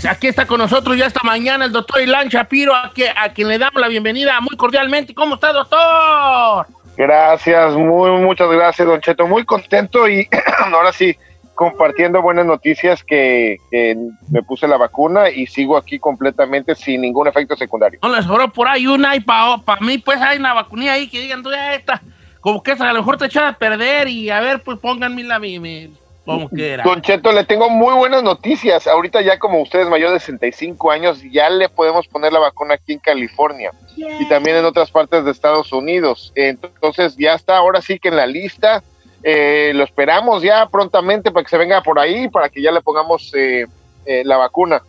Señores, aquí está con nosotros ya esta mañana el doctor Ilan Shapiro, a, a quien le damos la bienvenida muy cordialmente. ¿Cómo está, doctor? Gracias, muy, muchas gracias, don Cheto. Muy contento y ahora sí, compartiendo buenas noticias que, me puse la vacuna y sigo aquí completamente sin ningún efecto secundario. No les sobró por ahí una y para mí pues hay una vacunilla ahí que digan, tú ya esta, como que esta a lo mejor te echaba a perder y a ver pues pónganme la mi, quiera. Don Cheto, le tengo muy buenas noticias. Ahorita ya como ustedes mayor de 65 años ya le podemos poner la vacuna aquí en California y también en otras partes de Estados Unidos. Entonces ya está ahora sí que en la lista. Eh, lo esperamos ya prontamente para que se venga por ahí, para que ya le pongamos eh, eh, la vacuna.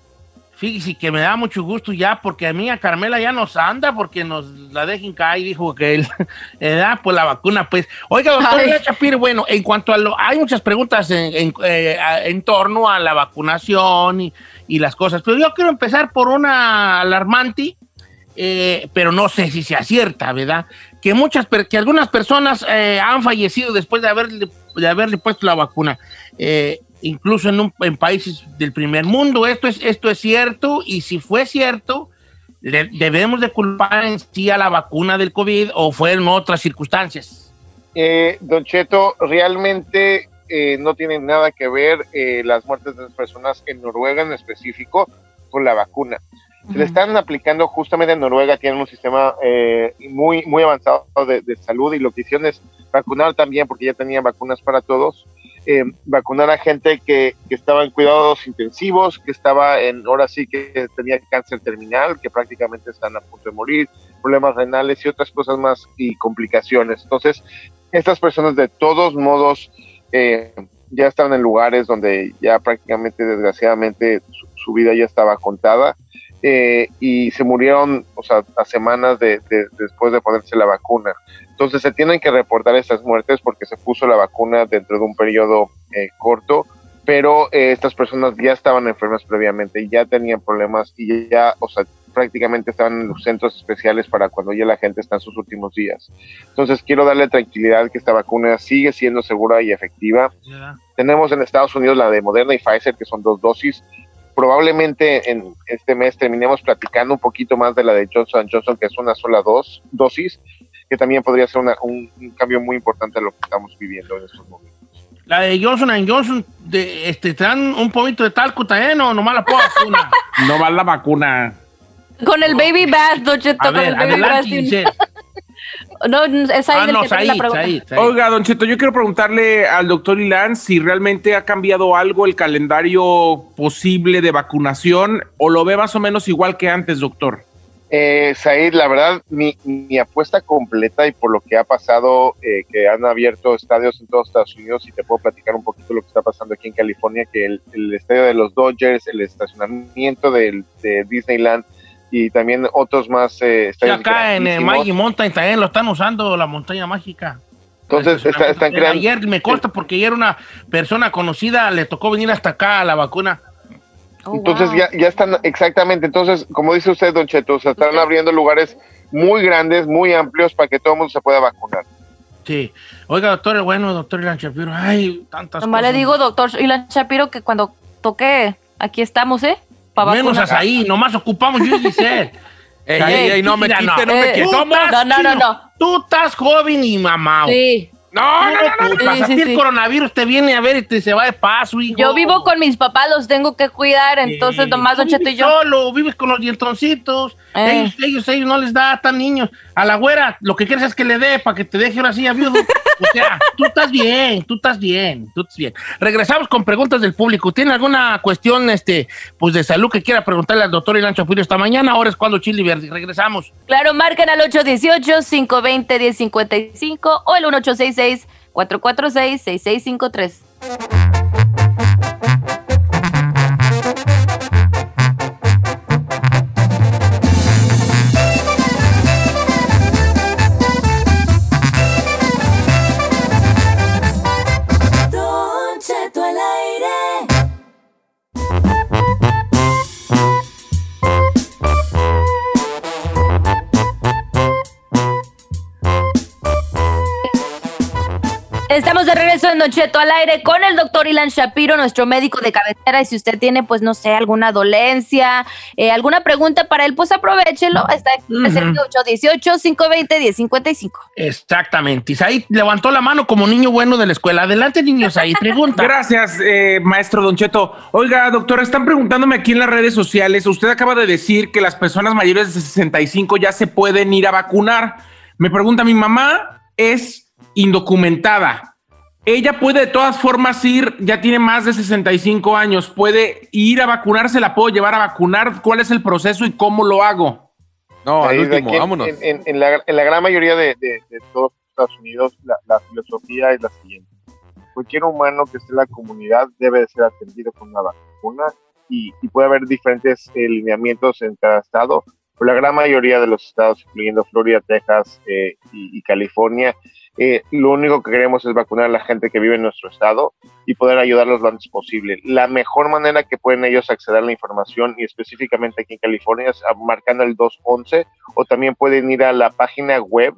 Fíjese que me da mucho gusto ya, porque a mí a Carmela ya nos anda, porque nos la dejen caer, dijo que él, da pues la vacuna, pues. Oiga, doctor Chapir, bueno, en cuanto a lo, hay muchas preguntas en, en, torno a la vacunación y, y, las cosas, pero yo quiero empezar por una alarmante eh, pero no sé si sea cierta, ¿verdad? Que muchas, que algunas personas eh, han fallecido después de haberle, de haberle puesto la vacuna, eh, incluso en, en, países del primer mundo. Esto es, esto es cierto y si fue cierto, debemos de culpar en sí a la vacuna del COVID o fueron otras circunstancias. don Cheto, realmente no tienen nada que ver las muertes de las personas en Noruega en específico con la vacuna. Se le están aplicando justamente en Noruega, tienen un sistema eh, muy, muy avanzado de, salud y lo que hicieron es vacunar también, porque ya tenían vacunas para todos, eh, vacunar a gente que, que, estaba en cuidados intensivos, que estaba en, ahora sí que tenía cáncer terminal, que prácticamente están a punto de morir, problemas renales y otras cosas más y complicaciones. Entonces, estas personas de todos modos eh, ya estaban en lugares donde ya prácticamente, desgraciadamente, su vida ya estaba contada eh, y se murieron, o sea, a semanas de, después de ponerse la vacuna. Entonces se tienen que reportar estas muertes porque se puso la vacuna dentro de un periodo eh, corto, pero eh, estas personas ya estaban enfermas previamente y ya tenían problemas y ya, o sea, prácticamente estaban en los centros especiales para cuando ya la gente está en sus últimos días. Entonces quiero darle tranquilidad que esta vacuna sigue siendo segura y efectiva. Tenemos en Estados Unidos la de Moderna y Pfizer, que son dos dosis probablemente en este mes terminemos platicando un poquito más de la de Johnson Johnson, que es una sola dos, dosis, que también podría ser un, cambio muy importante a lo que estamos viviendo en estos momentos. La de Johnson Johnson, de, este, ¿te dan un poquito de talco también o nomás la vacuna? nomás la vacuna. Con el baby bath, con el baby bath. No, es ahí ah, que la pregunta. Oiga, Don Cheto, yo quiero preguntarle al doctor Ilan si realmente ha cambiado algo el calendario posible de vacunación o lo ve más o menos igual que antes, doctor. Eh, Said, la verdad, mi, mi, apuesta completa y por lo que ha pasado, eh, que han abierto estadios en todos Estados Unidos, y te puedo platicar un poquito lo que está pasando aquí en California, que el, el estadio de los Dodgers, el estacionamiento del, de Disneyland, y también otros más. Eh, acá en el Magic Mountain también lo están usando, la montaña mágica. Entonces están creando. Ayer me consta porque ayer una persona conocida le tocó venir hasta acá a la vacuna. Oh, entonces ya, ya están, exactamente. Entonces, como dice usted, Don Cheto, se están abriendo lugares muy grandes, muy amplios para que todo el mundo se pueda vacunar. Sí. Oiga, doctor, bueno, doctor Ilan Shapiro, ay, tantas Nomás le digo, doctor Ilan Shapiro, que cuando toque, aquí estamos, ¿eh? Menos ahí, nomás ocupamos yo y Giselle. Ey, ey, ey, no me quite, no, me quite. No, no, no, Tú estás joven y mamá. Sí. No, no, no, no. Sí, sí, el coronavirus te viene a ver y te se va de paso, hijo. Yo vivo con mis papás, los tengo que cuidar, entonces nomás Don Cheto y yo. Solo, vives con los dientoncitos. Eh. Ellos, ellos, ellos no les da tan niños. A la güera, lo que quieres es que le dé para que te deje ahora sí a viudo. O sea, tú estás bien, tú estás bien, tú estás bien. Regresamos con preguntas del público. ¿Tiene alguna cuestión este, pues de salud que quiera preguntarle al doctor Ilancho Chapiro esta mañana? Ahora es cuando Chili Verde. Regresamos. Claro, marquen al 818-520-1055 o el 1866-446-6653. Estamos de regreso en Nocheto al aire con el doctor Ilan Shapiro, nuestro médico de cabecera. Y si usted tiene, pues no sé, alguna dolencia, eh, alguna pregunta para él, pues aprovechelo. Está en uh -huh. 818-520-1055. Exactamente. Isaí levantó la mano como niño bueno de la escuela. Adelante, niños, ahí pregunta. Gracias, eh, maestro Doncheto. Oiga, doctora, están preguntándome aquí en las redes sociales. Usted acaba de decir que las personas mayores de 65 ya se pueden ir a vacunar. Me pregunta mi mamá, es indocumentada. Ella puede de todas formas ir, ya tiene más de 65 años, puede ir a vacunarse, la puedo llevar a vacunar. ¿Cuál es el proceso y cómo lo hago? No, al último, vámonos. En, la, gran mayoría de, todos Estados Unidos, la, filosofía es la siguiente. Cualquier humano que esté en la comunidad debe de ser atendido con una vacuna y, puede haber diferentes eh, lineamientos en cada estado, pero la gran mayoría de los estados, incluyendo Florida, Texas eh, y California, eh, lo único que queremos es vacunar a la gente que vive en nuestro estado y poder ayudarlos lo antes posible. La mejor manera que pueden ellos acceder a la información y específicamente aquí en California es marcando el 211 o también pueden ir a la página web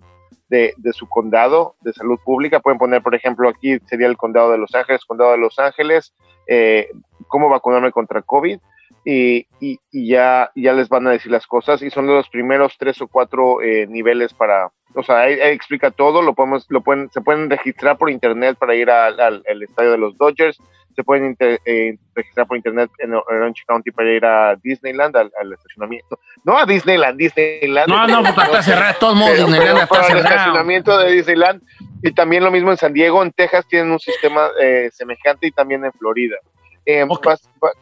de, su condado de salud pública. Pueden poner, por ejemplo, aquí sería el condado de Los Ángeles, condado de Los Ángeles, eh, cómo vacunarme contra COVID. Y, ya, ya les van a decir las cosas y son los primeros tres o cuatro eh, niveles para, o sea, ahí, explica todo, lo podemos, lo pueden, se pueden registrar por internet para ir al, estadio de los Dodgers, se pueden eh, registrar por internet en Orange County para ir a Disneyland, al, estacionamiento. No a Disneyland, Disneyland. No, no, porque está cerrado, todo modo Disneyland está cerrado. El estacionamiento de Disneyland. Y también lo mismo en San Diego, en Texas tienen un sistema eh, semejante y también en Florida. Eh,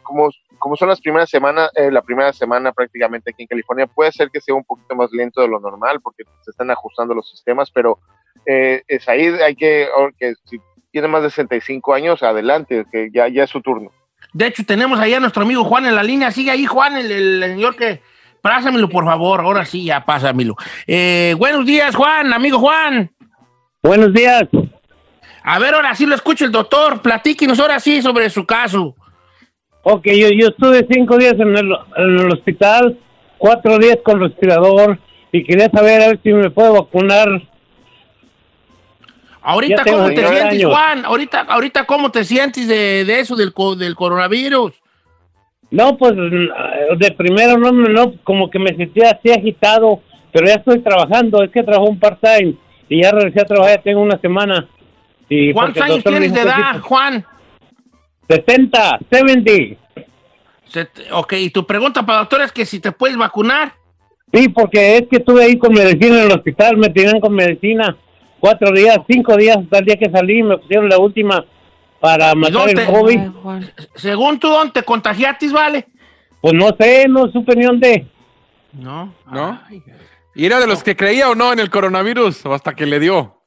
como como son las primeras semanas, eh, la primera semana prácticamente aquí en California, puede ser que sea un poquito más lento de lo normal porque se están ajustando los sistemas, pero eh, es ahí hay que, que si tiene más de 65 años, adelante, que ya, ya es su turno. De hecho, tenemos ahí a nuestro amigo Juan en la línea. Sigue ahí, Juan, el, el señor que... Pásamelo, por favor. Ahora sí, ya pásamelo. Eh, buenos días, Juan, amigo Juan. Buenos días. A ver, ahora sí lo escucho el doctor. Platíquenos ahora sí sobre su caso. Ok, yo, yo estuve cinco días en el, en el hospital, cuatro días con respirador y quería saber a ver si me puedo vacunar. Ahorita, ¿cómo te sientes, Juan? Ahorita, ahorita, ¿cómo te sientes de, de eso, del, del coronavirus? No, pues de primero no, no, como que me sentía así agitado, pero ya estoy trabajando, es que trabajo un part-time y ya regresé a trabajar, ya tengo una semana. ¿Cuántos años tienes de edad, Juan? 70, 70. ok, y tu pregunta para doctor es que si te puedes vacunar. Sí, porque es que estuve ahí con medicina en el hospital, me tenían con medicina cuatro días, cinco días hasta el día que salí, me pusieron la última para matar el COVID. Según tú, ¿dónde te contagiaste, vale? Pues no sé, no supe ni dónde. No, no. ¿Y era de los que creía o no en el coronavirus o hasta que le dio?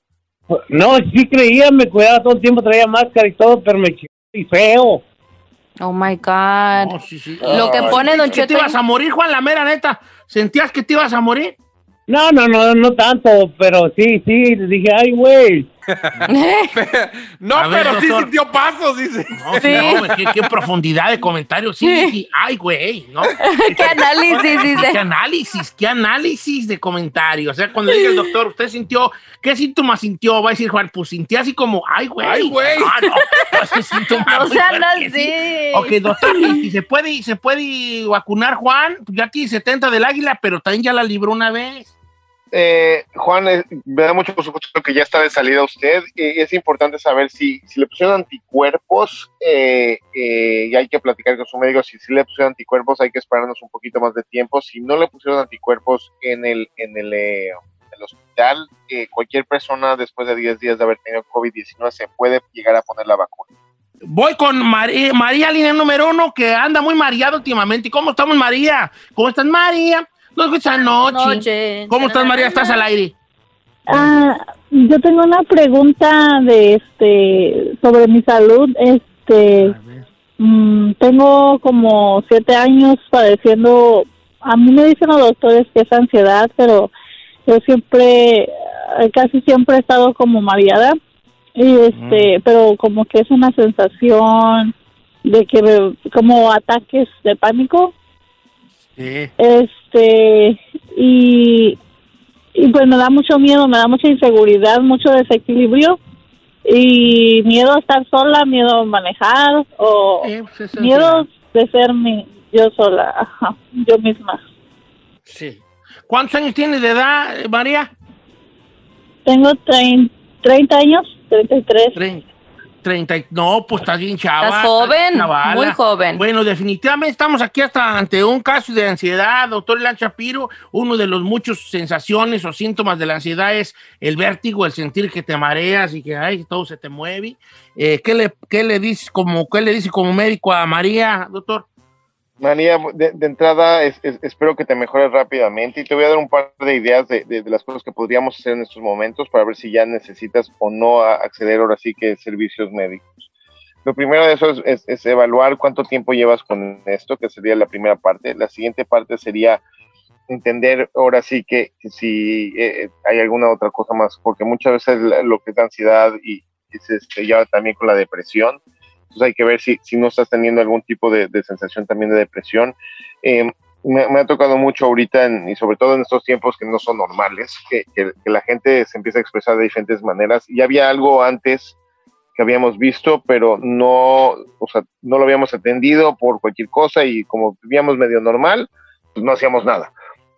No, sí creía, me cuidaba todo el tiempo, traía máscara y todo, pero me y feo. Oh my God. Lo que pone Don Cheto. ¿Te ibas a morir, Juan? La mera neta. ¿Sentías que te ibas a morir? No, no, no, no tanto, pero sí, sí, dije, ay, güey. no, pero sí sintió pasos, dice. No, sí. no qué, profundidad de comentarios. Sí, sí, ay, güey, ¿no? qué análisis, dice. Qué análisis, qué análisis de comentarios. O sea, cuando diga el doctor, ¿usted sintió, qué síntomas sintió? Va a decir Juan, pues sintió así como, ay, güey. Ay, güey. No, no, no, síntoma. O sea, no sé. Ok, doctor, ¿y se puede, se puede vacunar, Juan? Ya aquí 70 del águila, pero también ya la libró una vez. Eh, Juan, eh, me da mucho gusto que ya está de salida usted y es importante saber si, si le pusieron anticuerpos eh, y hay que platicar con su médico. Si, si le pusieron anticuerpos hay que esperarnos un poquito más de tiempo. Si no le pusieron anticuerpos en el, en el, hospital, cualquier persona después de 10 días de haber tenido COVID-19 se puede llegar a poner la vacuna. Voy con María, María, línea número uno, que anda muy mareada últimamente. ¿Cómo estamos, María? ¿Cómo estás, María? No escucha noche. ¿Cómo estás, María? ¿Estás al aire? Ah, yo tengo una pregunta de este sobre mi salud. Este, mm, tengo como siete años padeciendo. A mí me dicen los doctores que es ansiedad, pero yo siempre, eh, casi siempre he estado como mareada y este, mm. pero como que es una sensación de que como ataques de pánico este, y, y pues me da mucho miedo, me da mucha inseguridad, mucho desequilibrio. y miedo a estar sola, miedo a manejar o pues miedo de ser mi, yo sola, ajá, yo misma. Sí. ¿Cuántos años tienes de edad, María? Tengo trein- 30 años, 33. Tre- 30. y- No, pues estás bien chava. Estás joven, muy joven. Bueno, definitivamente estamos aquí hasta ante un caso de ansiedad, doctor Ilan Shapiro. Uno de los muchos sensaciones o síntomas de la ansiedad es el vértigo, el sentir que te mareas y que ay, todo se te mueve. Eh, ¿qué, le, qué, le dice como, ¿Qué le dice como médico a María, doctor? María, de, de entrada es- es- espero que te mejores rápidamente y te voy a dar un par de ideas de, de- de las cosas que podríamos hacer en estos momentos para ver si ya necesitas o no acceder ahora sí que servicios médicos. Lo primero de eso es, es- es evaluar cuánto tiempo llevas con esto, que sería la primera parte. La siguiente parte sería entender ahora sí que, que si eh, hay alguna otra cosa más, porque muchas veces lo que es ansiedad y, y se se lleva también con la depresión, entonces hay que ver si, si no estás teniendo algún tipo de, de sensación también de depresión. Eh, me, me ha tocado mucho ahorita, en- y sobre todo en estos tiempos que no son normales, que, que- que la gente se empieza a expresar de diferentes maneras. Y había algo antes que habíamos visto, pero no, o sea, no lo habíamos atendido por cualquier cosa y como vivíamos medio normal, pues no hacíamos nada.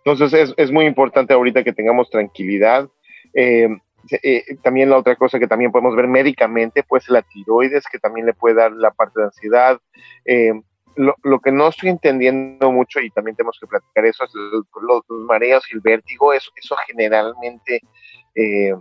Entonces es, es muy importante ahorita que tengamos tranquilidad. Eh, eh, también la otra cosa que también podemos ver médicamente, pues la tiroides, que también le puede dar la parte de ansiedad. Eh, lo, lo que no estoy entendiendo mucho, y también tenemos que platicar eso, es los, mareos y el vértigo, eso, eso generalmente eh,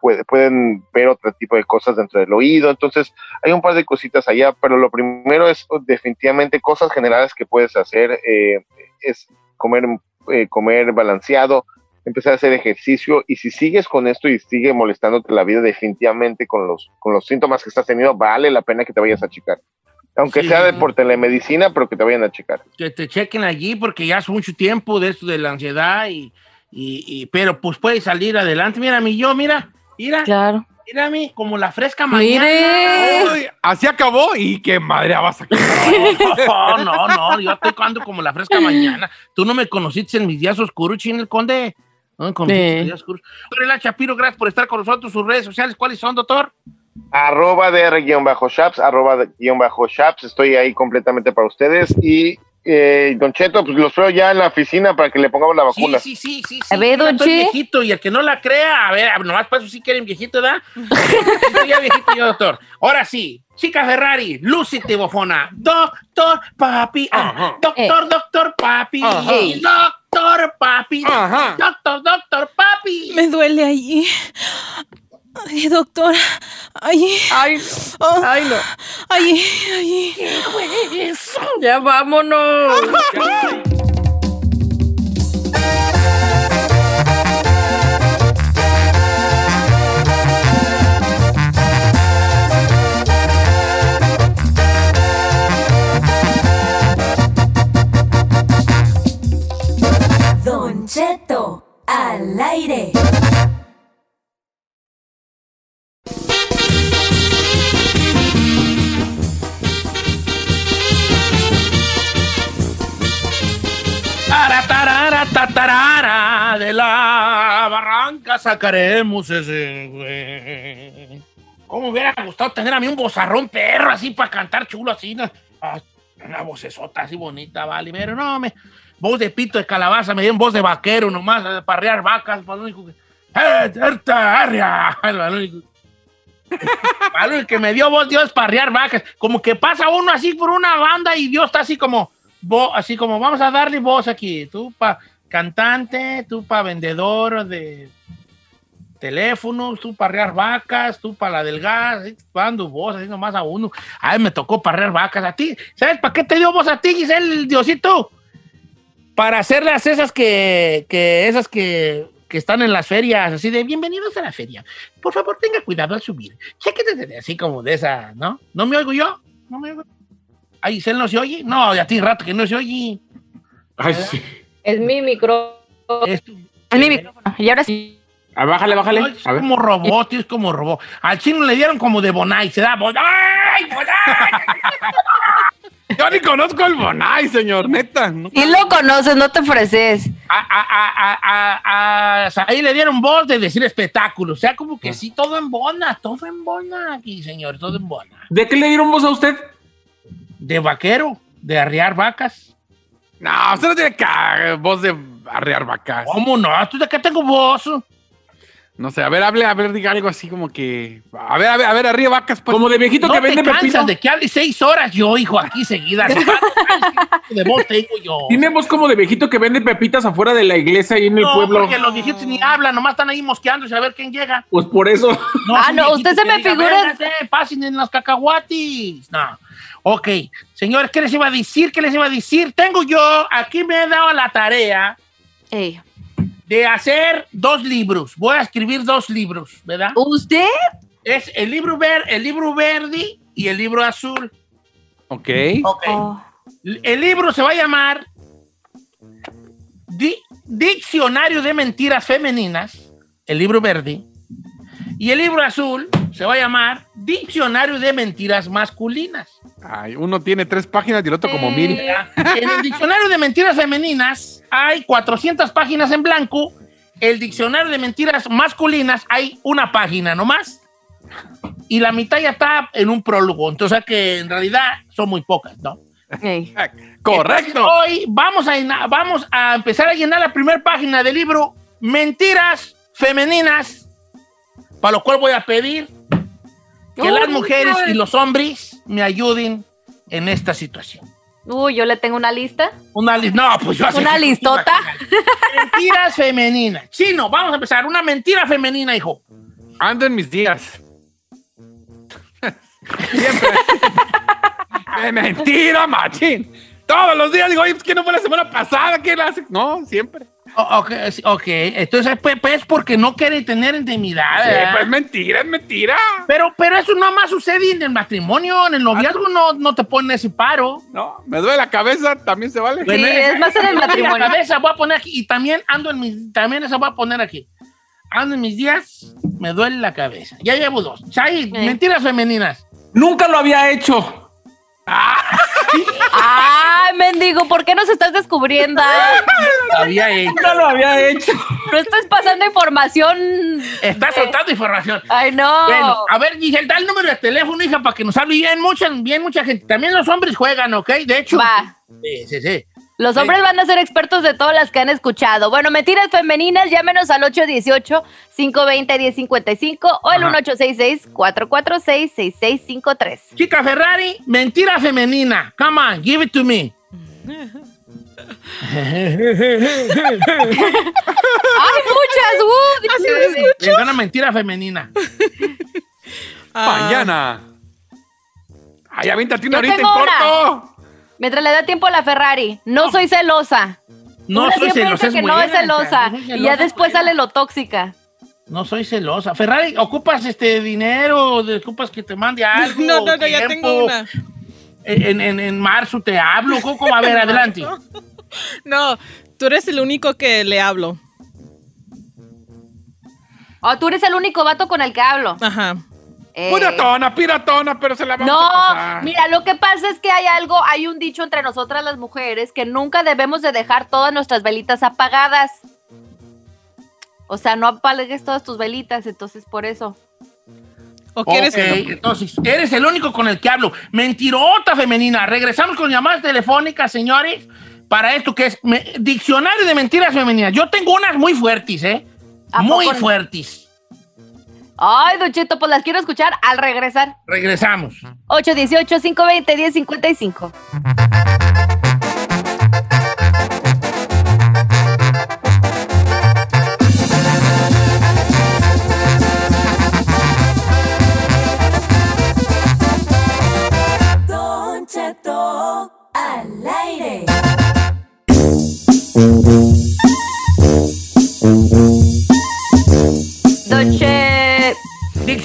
puede- pueden ver otro tipo de cosas dentro del oído, entonces hay un par de cositas allá, pero lo primero es oh, definitivamente cosas generales que puedes hacer, eh, es comer, eh, comer balanceado, empezar a hacer ejercicio y si sigues con esto y sigue molestándote la vida definitivamente con los, con los síntomas que estás teniendo, vale la pena que te vayas a checar. Aunque Sí. sea de por telemedicina, pero que te vayan a checar. que te chequen allí porque ya hace mucho tiempo de esto de la ansiedad y, y, y- pero pues puede salir adelante. Mira mi yo, mira, mira, Claro. mira mi, como la fresca mañana. Uy, así acabó y qué madre vas a No, no, no, yo estoy cuando como la fresca mañana. Tú no me conociste en mis días oscuros, Chin el Conde. No días oscuros. Doctor Ela Chapiro, gracias por estar con nosotros. Sus redes sociales, ¿cuáles son, doctor? Arroba DR-Shaps, arroba de- guion bajo Shaps, estoy ahí completamente para ustedes. Y eh, Don Cheto, pues los veo ya en la oficina para que le pongamos la vacuna. sí, sí, sí. sí A ver, don estoy Che. viejito y el que no la crea, a ver, nomás para eso sí quieren viejito, ¿verdad? Estoy ya viejito yo, doctor. Ahora sí, chica Ferrari, lúcite, bofona. Doctor, papi. ah. Doctor, doctor, papi. Ajá. Doctor, papi. Ajá. Doctor, doctor, papi. Me duele ahí. Ay, doctor. Ay. Ay, Oh, ay, no. ay, ay. Ya vámonos. sacaremos ese güey. ¿Cómo hubiera gustado tener a mí un bozarrón perro así para cantar chulo así? Ah, Una vocesota así bonita, vale. Pero no, me, voz de pito de calabaza, me dieron voz de vaquero nomás, parrear vacas, para lo único que. ¡Eh! Para lo único- para lo que me dio voz Dios parrear vacas. Como que pasa uno así por una banda y Dios está así como, así como, vamos a darle voz aquí. Tú para cantante, tú para vendedor de teléfonos, tú para arrear vacas, tú para la del gas, dando voz así nomás a uno. Ay, me tocó parrear vacas a ti. ¿Sabes para qué te dio voz a ti, Giselle, Diosito? Para hacerlas esas que, que esas que, que están en las ferias, así de bienvenidos a la feria. Por favor, tenga cuidado al subir. Chéquete así como de esa, ¿no? ¿No me oigo yo? ¿No me oigo? ¿A Giselle no se oye? No, ya tiene rato que no se oye. Ay, sí. Es mi micrófono. Es, Es mi micrófono. Y ahora sí. Ah, bájale, bájale. No, es A ver. como robot, es como robot. Al chino le dieron como de Bonai, se da Bonai, Bonai. Yo ni conozco el Bonai, señor, neta. ¿no? Lo conoces, no te ofreces. A, a, a, a, a- a- ahí le dieron voz de decir espectáculo. O sea, como que sí, todo en bona, todo en bona aquí, señor, todo en bona. ¿De qué le dieron voz a usted? De vaquero, de arriar vacas. No, usted no tiene ca- voz de arrear vacas. ¿Cómo no? ¿Tú de qué tengo voz? No sé, a ver, hable, a ver, diga algo así como que. A ver, a ver, a ver, arriba vacas, pues. Como de viejito No que vende pepino. de que hable seis horas yo, hijo, aquí seguidas. ¿Qué de voz tengo yo? Tiene voz como de viejito que vende pepitas afuera de la iglesia ahí en el No, pueblo. porque los viejitos ni hablan, nomás están ahí mosqueándose a ver quién llega. Pues por eso. Ah, un no, usted se me diga, figura- "Véngase, pasen en los cacahuatis. No. Ok, señores, ¿qué les iba a decir? ¿Qué les iba a decir? Tengo yo, aquí me he dado la tarea Ey. De hacer dos libros. Voy a escribir dos libros, ¿verdad? ¿Usted? Es el libro, ver, el libro verde y el libro azul. Ok. Ok. Oh. El libro se va a llamar Di- Diccionario de Mentiras Femeninas, el libro verde, y el libro azul se va a llamar Diccionario de Mentiras Masculinas. Ay, uno tiene tres páginas y el otro como mil. ¿verdad? En el Diccionario de Mentiras Femeninas hay 400 páginas en blanco, el Diccionario de Mentiras Masculinas hay una página nomás, y la mitad ya está en un prólogo, entonces o sea que en realidad son muy pocas, ¿no? Ey. Correcto. Entonces, hoy vamos a, vamos a empezar a llenar la primera página del libro Mentiras Femeninas, para lo cual voy a pedir que Uy, las mujeres y los hombres me ayuden en esta situación. Uy, yo le tengo una lista. Una lista, no, pues yo ¿Una listota? Mentiras femeninas. Chino, vamos a empezar. Una mentira femenina, hijo. Ando en mis días. Siempre. Mentira, machín. Todos los días digo, oye, pues que no fue la semana pasada, ¿qué la hace? No, siempre. O- ok, sí, ok. entonces pues, pues porque no quieren tener intimidad. Sí, ¿verdad? pues mentira, es mentira. Pero, pero eso no más sucede en el matrimonio, en el noviazgo no, no te ponen ese paro. No, me duele la cabeza, también se vale. Bueno, es más en el me duele matrimonio. La cabeza voy a poner aquí y también ando en mis, también esa voy a poner aquí. Ando en mis días, me duele la cabeza. Ya llevo dos. Chay, mentiras femeninas. Nunca lo había hecho. Ay, mendigo, ¿por qué nos estás descubriendo? Había hecho. Nunca lo había hecho. No estás pasando información. Está soltando información. Ay, no. Bueno, a ver, Giselle, da el número de teléfono, hija, para que nos hable bien mucha, bien mucha gente. También los hombres juegan, ¿ok? De hecho. Va. Sí, sí, sí. Los hombres van a ser expertos de todas las que han escuchado. Bueno, mentiras femeninas, llámenos al 818-520-1055 o el Ajá. 1866-446-6653. Chica Ferrari, mentira femenina. Come on, give it to me. ¡Ay, muchas! ¡Uh! Es una mentira femenina. Mañana. Ay, aviéntate una ahorita en corto. Mientras le da tiempo a la Ferrari, no soy celosa. No Una soy celosa, es que no es celosa. no Y ya después sale lo tóxica. No soy celosa. Ferrari, ¿ocupas este dinero? ¿Ocupas que te mande algo? No, no, no, ya tengo una. En, en, en marzo te hablo. ¿Cómo, cómo? A ver, adelante. No, tú eres el único que le hablo. Oh, tú eres el único vato con el que hablo. Ajá. Eh, Piratona, piratona, pero se la vamos a No, pasar. mira, lo que pasa es que hay algo, hay un dicho entre nosotras las mujeres que nunca debemos de dejar todas nuestras velitas apagadas. O sea, no apagues todas tus velitas, entonces por eso. ¿O quieres Ok, entonces, eres el único con el que hablo. Mentirota femenina. Regresamos con llamadas telefónicas, señores, para esto que es me- diccionario de mentiras femeninas. Yo tengo unas muy fuertes, ¿eh? ¿A Muy no? fuertes. Ay, Don Cheto, pues las quiero escuchar al regresar. Regresamos. 818-520-1055. Don Cheto al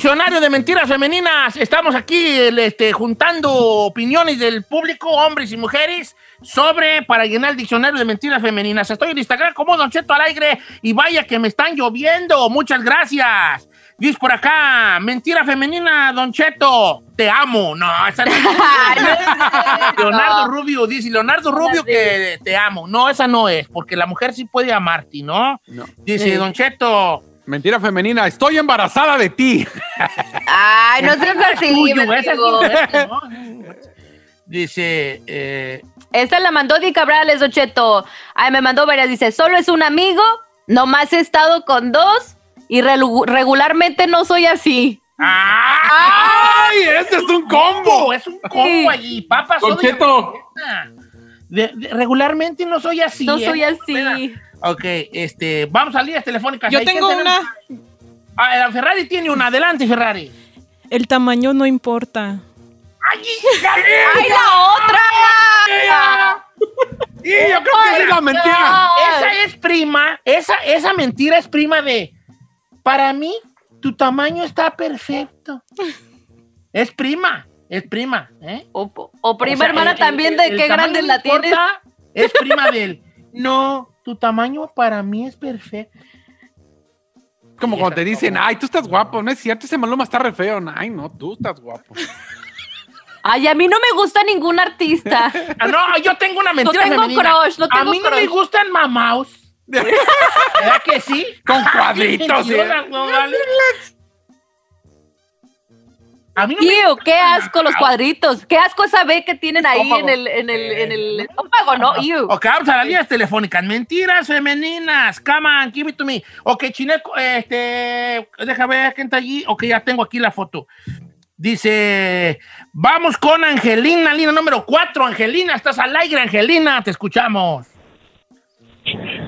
Diccionario de mentiras femeninas. Estamos aquí este, juntando opiniones del público, hombres y mujeres, sobre para llenar el diccionario de mentiras femeninas. Estoy en Instagram como Don Cheto al aire y vaya que me están lloviendo. Muchas gracias. Dice por acá, mentira femenina, Don Cheto, te amo. No, esa no. Leonardo Rubio dice, Leonardo Rubio que te amo. No, esa no es, porque la mujer sí puede amarte, ¿no? No. Dice, Sí. Don Cheto, Mentira femenina, estoy embarazada de ti. Ay, no seas así. Dice, eh, Esta la mandó Di Cabrales, Don Cheto. Ay, me mandó varias. Dice, solo es un amigo, nomás he estado con dos y regularmente no soy así. ¡Ay! ¡Este es un combo! Es un combo Sí. allí, papas. Don Cheto, De- de- regularmente no soy así. no ¿eh? soy así. Ok, este, vamos a líneas telefónicas. Yo Ahí, ¿quién tengo una. Ah, la Ferrari tiene una. Adelante, Ferrari. El tamaño no importa. ¡Ay! ¡Ay, la otra! Y yo creo que esa es la mentira. Esa es prima, esa, esa mentira es prima de, para mí, tu tamaño está perfecto. Es prima, es prima, ¿eh? O, o prima O sea, hermana el- también el- de el qué grande la tienes. Es prima del, no, tu tamaño para mí es perfecto. Como cuando te dicen, ay, tú estás guapo. No es cierto, ese Maluma está re feo. Ay, no, tú estás guapo. Ay, a mí no me gusta ningún artista. Ah, no, yo tengo una mentira tengo femenina. crush, no A tengo mí no me gustan mamaos. ¿Verdad que sí? Con cuadritos, ¿eh? mentirosa, no vale. A mí no me Tío, qué asco los cuadritos. Qué asco esa B que tienen ahí Estómago. en el, en el, en el estómago, ¿no? Ew. Ok, vamos a las líneas telefónicas. Mentiras femeninas. Come on, give it to me. Ok, Chineco, este. Deja ver quién está allí. Ok, ya tengo aquí la foto. Dice. Vamos con Angelina, línea número 4. Angelina, estás al aire, Angelina. Te escuchamos.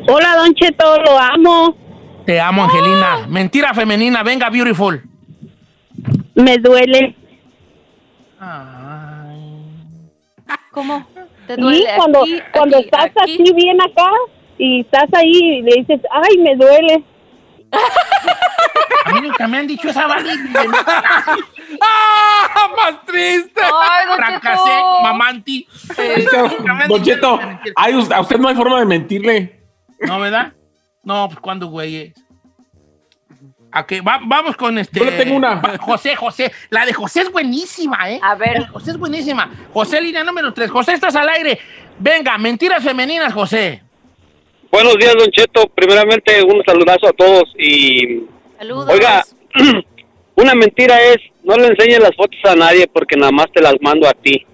Hola, Don Cheto, lo amo. Te amo, Angelina. Mentira femenina. Venga, beautiful. Me duele. ¿Cómo? ¿Te Sí, duele? cuando, Aquí, cuando aquí, estás aquí. así bien acá y estás ahí y le dices, ay, me duele. A mí nunca me han dicho esa vale. ¡Ah! ¡Más triste! Ay, Fracasé, mamanti. es que, Don Cheto, ay, usted- a usted no hay forma de mentirle. ¿No, verdad? No, pues cuando, güey. Va- vamos con este. Yo le tengo una. José, José. La de José es buenísima, ¿eh? A ver. La de José es buenísima. José, línea número 3. José, estás al aire. Venga, mentiras femeninas, José. Buenos días, Don Cheto. Primeramente, un saludazo a todos. Y, Saludos. oiga, una mentira es, no le enseñes las fotos a nadie porque nada más te las mando a ti.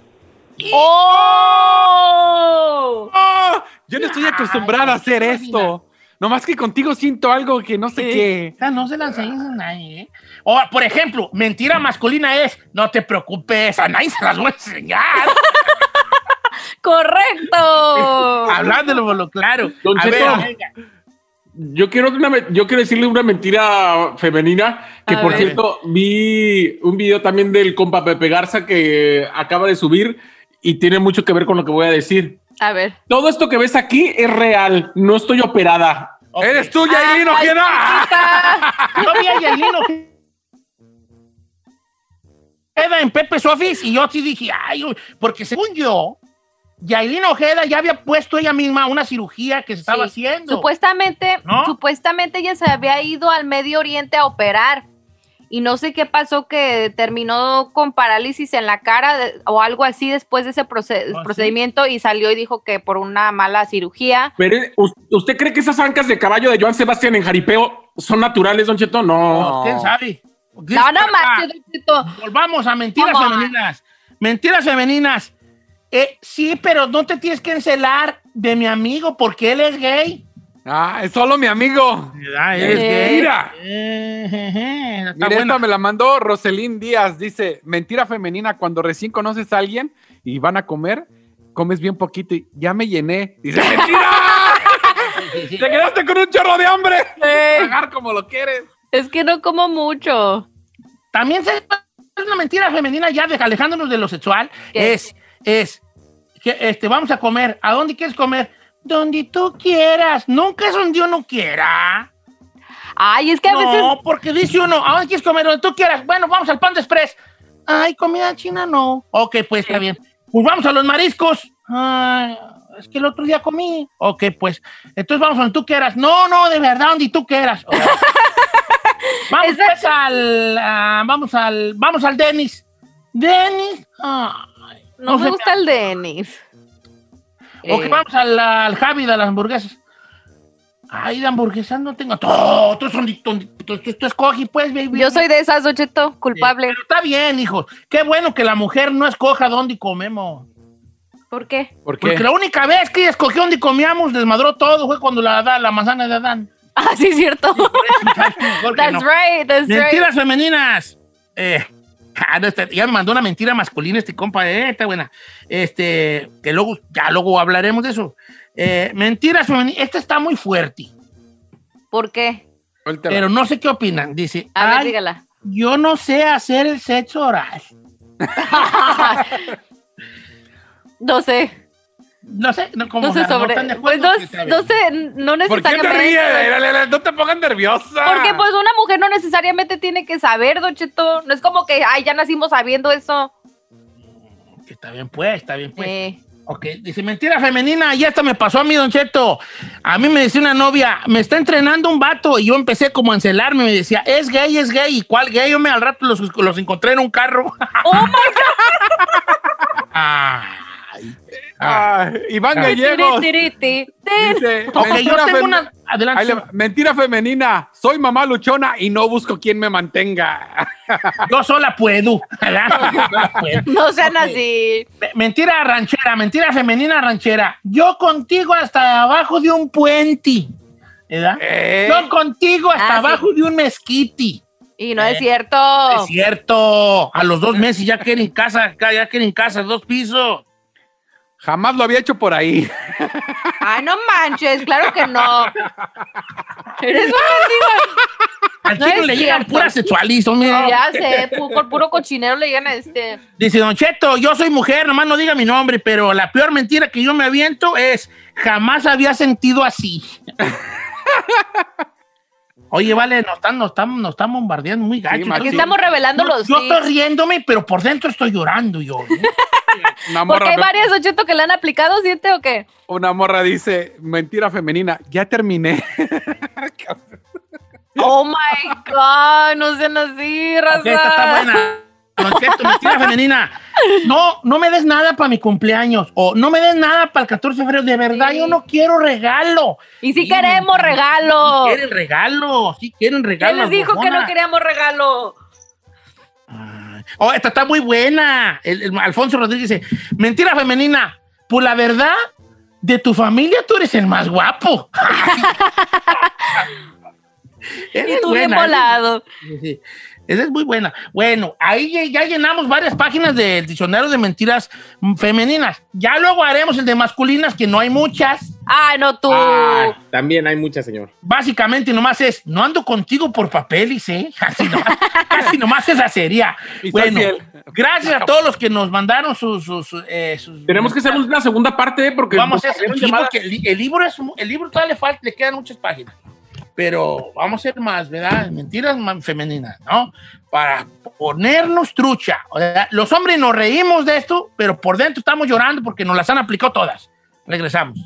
¡Oh! ¡Oh! Yo no estoy acostumbrada a hacer esto. Nomás que contigo siento algo que no sé qué. O sea, no se la enseñes a nadie, ¿eh? O, por ejemplo, mentira masculina es, no te preocupes, a nadie se las voy a enseñar. ¡Correcto! Hablándolo por lo claro. Don a Cheto. ver, venga. Yo quiero, una yo quiero decirle una mentira femenina, que A por ver. cierto, vi un video también del compa Pepe Garza que acaba de subir y tiene mucho que ver con lo que voy a decir. A ver. Todo esto que ves aquí es real, no estoy operada. ¿Eres tú, Yailin Ojeda? Yo vi a Yailin Ojeda en Pepe's Office y yo sí dije, ay, uy", porque según yo, Yailin Ojeda ya había puesto ella misma una cirugía que se estaba Sí. haciendo. Supuestamente, ¿No? supuestamente ella se había ido al Medio Oriente a operar. Y no sé qué pasó que terminó con parálisis en la cara de- o algo así después de ese ¿Ah, sí? procedimiento y salió y dijo que por una mala cirugía. Pero, ¿us- ¿usted cree que esas ancas de caballo de Joan Sebastián en jaripeo son naturales, Don Cheto? No. No, ¿Quién sabe? No, no más. Volvamos a mentiras femeninas. Mentiras femeninas. Eh, sí, pero no te tienes que encelar de mi amigo porque él es gay. Ah, es solo mi amigo. Es gay. Mira. Eh, Mira, esta me la mandó Roselín Díaz. Dice, mentira femenina, cuando recién conoces a alguien y van a comer, comes bien poquito y ya me llené. Dice, mentira. Te quedaste con un chorro de hambre. Eh, Pagar como lo quieres. es que no como mucho. También se- es una mentira femenina ya de, alejándonos de lo sexual. ¿Qué? Es, es, que este, vamos a comer. ¿A dónde quieres comer? Donde tú quieras. Nunca es donde uno quiera. Ay, es que a veces. No, porque dice uno, ¿a dónde quieres comer? Donde tú quieras. Bueno, vamos al Pan de Express. Ay, comida china no. Ok, pues está bien. Pues vamos a los mariscos. Ay, es que el otro día comí. Ok, pues. Entonces vamos donde tú quieras. No, no, de verdad, donde tú quieras. Vamos pues al. ah, vamos al. Vamos al Denis. Denis. Ay, No, No me gusta el Denis. Ok, Eh, vamos al, al Javi de las hamburguesas. Ay, de hamburguesas no tengo. Todo, todos son. Tú, pues, baby. Yo soy de esas, Don Cheto, culpable. Pero está bien, hijos. Qué bueno que la mujer no escoja dónde comemos. ¿Por qué? ¿Por qué? Porque la única vez que ella escogió dónde comíamos, desmadró todo, fue cuando la, la manzana de Adán. Ah, sí, es cierto. Mejor que That's no. right, that's Mentiras right. femeninas. Eh, ah, no, este, ya me mandó una mentira masculina este compa, eh, está buena. Este, que luego, ya luego hablaremos de eso. Eh, mentiras femeninas, esta está muy fuerte, ¿Por qué? Pero no sé qué opinan. Dice, A ver, "Ay, dígala. yo no sé hacer el sexo oral. No sé. No sé, no, como No sé sobre. están de Pues no, no sé, no ¿Por qué te necesariamente. ríes? No te pongas nerviosa. Porque pues una mujer no necesariamente tiene que saber, Don Cheto. No es como que, ay, ya nacimos sabiendo eso. Que Está bien, pues, está bien, pues. Eh, Ok, dice mentira femenina, y esta me pasó a mí, Don Cheto. A mí me decía una novia, me está entrenando un vato, y yo empecé como a encelarme, me decía, es gay, es gay, ¿y cuál gay? Yo me al rato los, los encontré en un carro. ¡Oh, my God! Ay. Ah, Iván Gallegos. Tiri, tiri, tiri. dice, Ok, yo tengo una... Adelante. Le. Mentira femenina. Soy mamá luchona y no busco quien me mantenga. Yo sola puedo. No sean así. Me- Mentira ranchera, mentira femenina ranchera. Yo contigo hasta abajo de un puente. ¿Verdad? Eh. Yo contigo hasta Ah, sí. abajo de un mezquite. Y no Eh, es cierto. Es cierto. A los dos meses ya quieren casa, ya quieren casa, dos pisos. Jamás lo había hecho por ahí. Ay, no manches, claro que no. Eres un mendigo. Al No chino le llegan puras sexualistas, mira. Ya sé, por puro cochinero le llegan a este. Dice Don Cheto, yo soy mujer, nomás no diga mi nombre, pero la peor mentira que yo me aviento es jamás había sentido así. Oye, vale, nos están, nos están, nos están bombardeando muy gacho. Aquí estamos revelando yo, los yo estoy riéndome, pero por dentro estoy llorando yo. ¿eh? Una Porque hay varias ocheto que le han aplicado, ¿siente o qué? una morra dice, mentira femenina, ya terminé. Oh my God, no sean así, raza. Esta está buena. Don Cheto, mentira femenina. No, no me des nada para mi cumpleaños. O no me des nada para el 14 de febrero. De verdad, Sí. yo no quiero regalo. Y si Sí, queremos regalo. Sí quieren regalo. Sí quieren regalo. ¿Quién les dijo que no queríamos regalo? Ay. Oh, esta está muy buena. El- el Alfonso Rodríguez dice: Mentira femenina. Pues la verdad, de tu familia tú eres el más guapo. Y tú bien volado. Sí, sí. Esa es muy buena. Bueno, ahí ya- llenamos varias páginas del diccionario de mentiras femeninas. Ya luego haremos el de masculinas, que no hay muchas. Ay, no tú. Ah, también hay muchas, señor. Básicamente nomás es, no ando contigo por papeles, ¿eh? Nomás, casi nomás esa sería. Y Bueno, gracias a todos los que nos mandaron sus... sus, eh, sus- Tenemos que hacer una segunda parte ¿eh? porque Vamos a hacer sí, llamadas. porque el, li- el libro es el libro todavía le falta, le quedan muchas páginas. Pero vamos a hacer más, ¿verdad? Mentiras femeninas, ¿no? Para ponernos trucha. Los hombres nos reímos de esto, pero por dentro estamos llorando porque nos las han aplicado todas. Regresamos.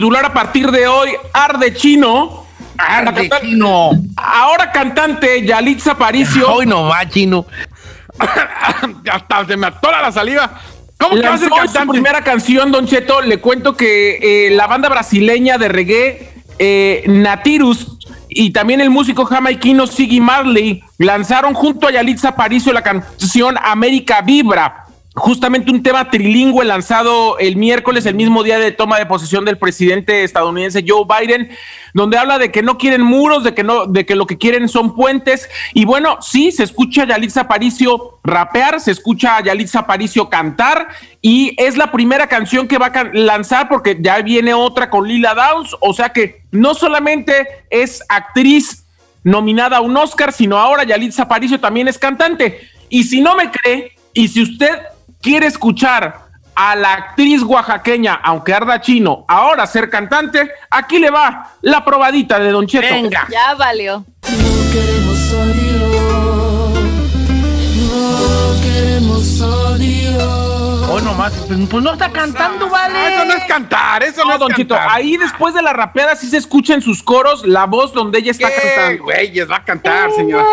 Titular a partir de hoy, Arde Chino. Arde, cantante- chino. Ahora cantante Yalitza Aparicio Hoy no va, chino. Hasta se me atora la saliva. ¿Cómo que va a ser cantante? primera canción, Don Cheto. Le cuento que eh, la banda brasileña de reggae eh, Natirus y también el músico jamaiquino Siggy Marley lanzaron junto a Yalitza Aparicio la canción América Vibra. Justamente un tema trilingüe lanzado el miércoles, el mismo día de toma de posesión del presidente estadounidense Joe Biden, donde habla de que no quieren muros, de que no, de que lo que quieren son puentes. Y bueno, sí, se escucha a Yalitza Aparicio rapear, se escucha a Yalitza Aparicio cantar, y es la primera canción que va a lanzar porque ya viene otra con Lila Downs, o sea que no solamente es actriz nominada a un Oscar, sino ahora Yalitza Aparicio también es cantante. Y si no me cree, y si usted quiere escuchar a la actriz oaxaqueña, aunque arda chino, ahora ser cantante, aquí le va la probadita de Don Cheto. Venga. Ya valió. No queremos odio. No queremos odio. Hoy nomás, pues, pues no está cantando, vale. Eso no es cantar, eso no, No, es Don Cheto, cantar. ahí después de la rapeada sí se escucha en sus coros la voz donde ella está ¿Qué, cantando. güeyes, va a cantar, señora.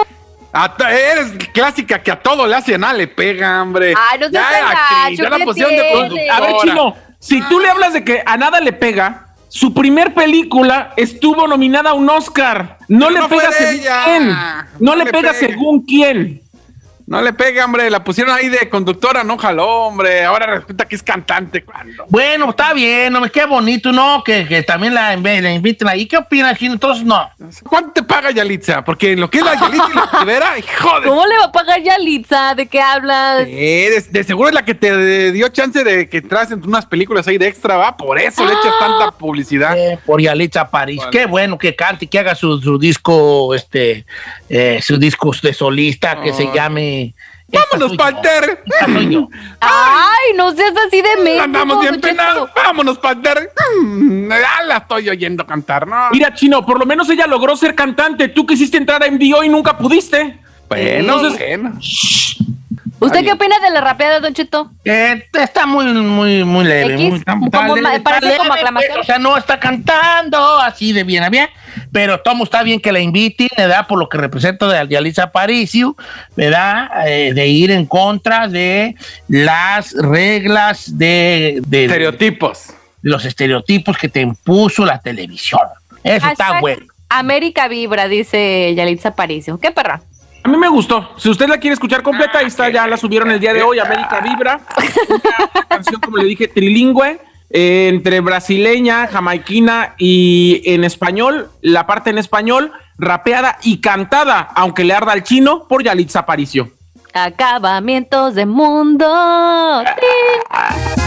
A eres clásica que a todo le hace nada, le pega, hombre. Ay, no seas ya era actriz, ya la ¿qué pusieron de. A ver, Chino, si tú le hablas de que a nada le pega, su primer película estuvo nominada a un Oscar. No Pero le no pega según ella. quién. No, No le le pega pega. según quién. No le pega, hombre. La pusieron ahí de conductora, no jaló, hombre. Ahora resulta que es cantante. ¿Cuándo? Bueno, está bien, hombre, qué bonito, ¿no? Que, que también la, la inviten ahí. ¿Qué opinas, Chino? Entonces, no. ¿Cuánto te paga Yalitza? Porque lo que es la Yalitza y la Rivera, hijo de... ¿Cómo le va a pagar Yalitza? ¿De qué hablas? Eh, de, de seguro es la que te dio chance de que traes en unas películas ahí de extra, ¿va? Por eso le echas tanta publicidad. Eh, por Yalitza París. Qué bueno que cante, que haga su, su disco, este, eh, su disco de solista que se Ay. llame. Vámonos. Panther. Yo. Ay, no seas así de México. Andamos bien penados. Vámonos, Panther. Mm, Ya la estoy oyendo cantar, ¿no? Mira, Chino, por lo menos ella logró ser cantante. Tú quisiste entrar a MDO y nunca pudiste. Bueno, Entonces- bueno. ¿Usted qué opina de la rapeada, Don Cheto? Eh, está muy, muy, muy leve. X, muy, como ma- parece como aclamación. o sea, no está cantando así de bien a bien, pero Tomo está bien que la inviten, ¿verdad? Por lo que representa de Yalitza Aparicio, ¿verdad? Eh, de ir en contra de las reglas de, de- Estereotipos. de los estereotipos que te impuso la televisión. Eso está bueno. América Vibra, dice Yalitza Aparicio. ¿Qué perra? A mí me gustó. Si usted la quiere escuchar completa, ahí está, ya la subieron el día de hoy, América Vibra. Una canción, como le dije, trilingüe, eh, entre brasileña, jamaiquina y en español, la parte en español, rapeada y cantada, aunque le arda al chino, por Yalitza Aparicio. Acabamientos de mundo.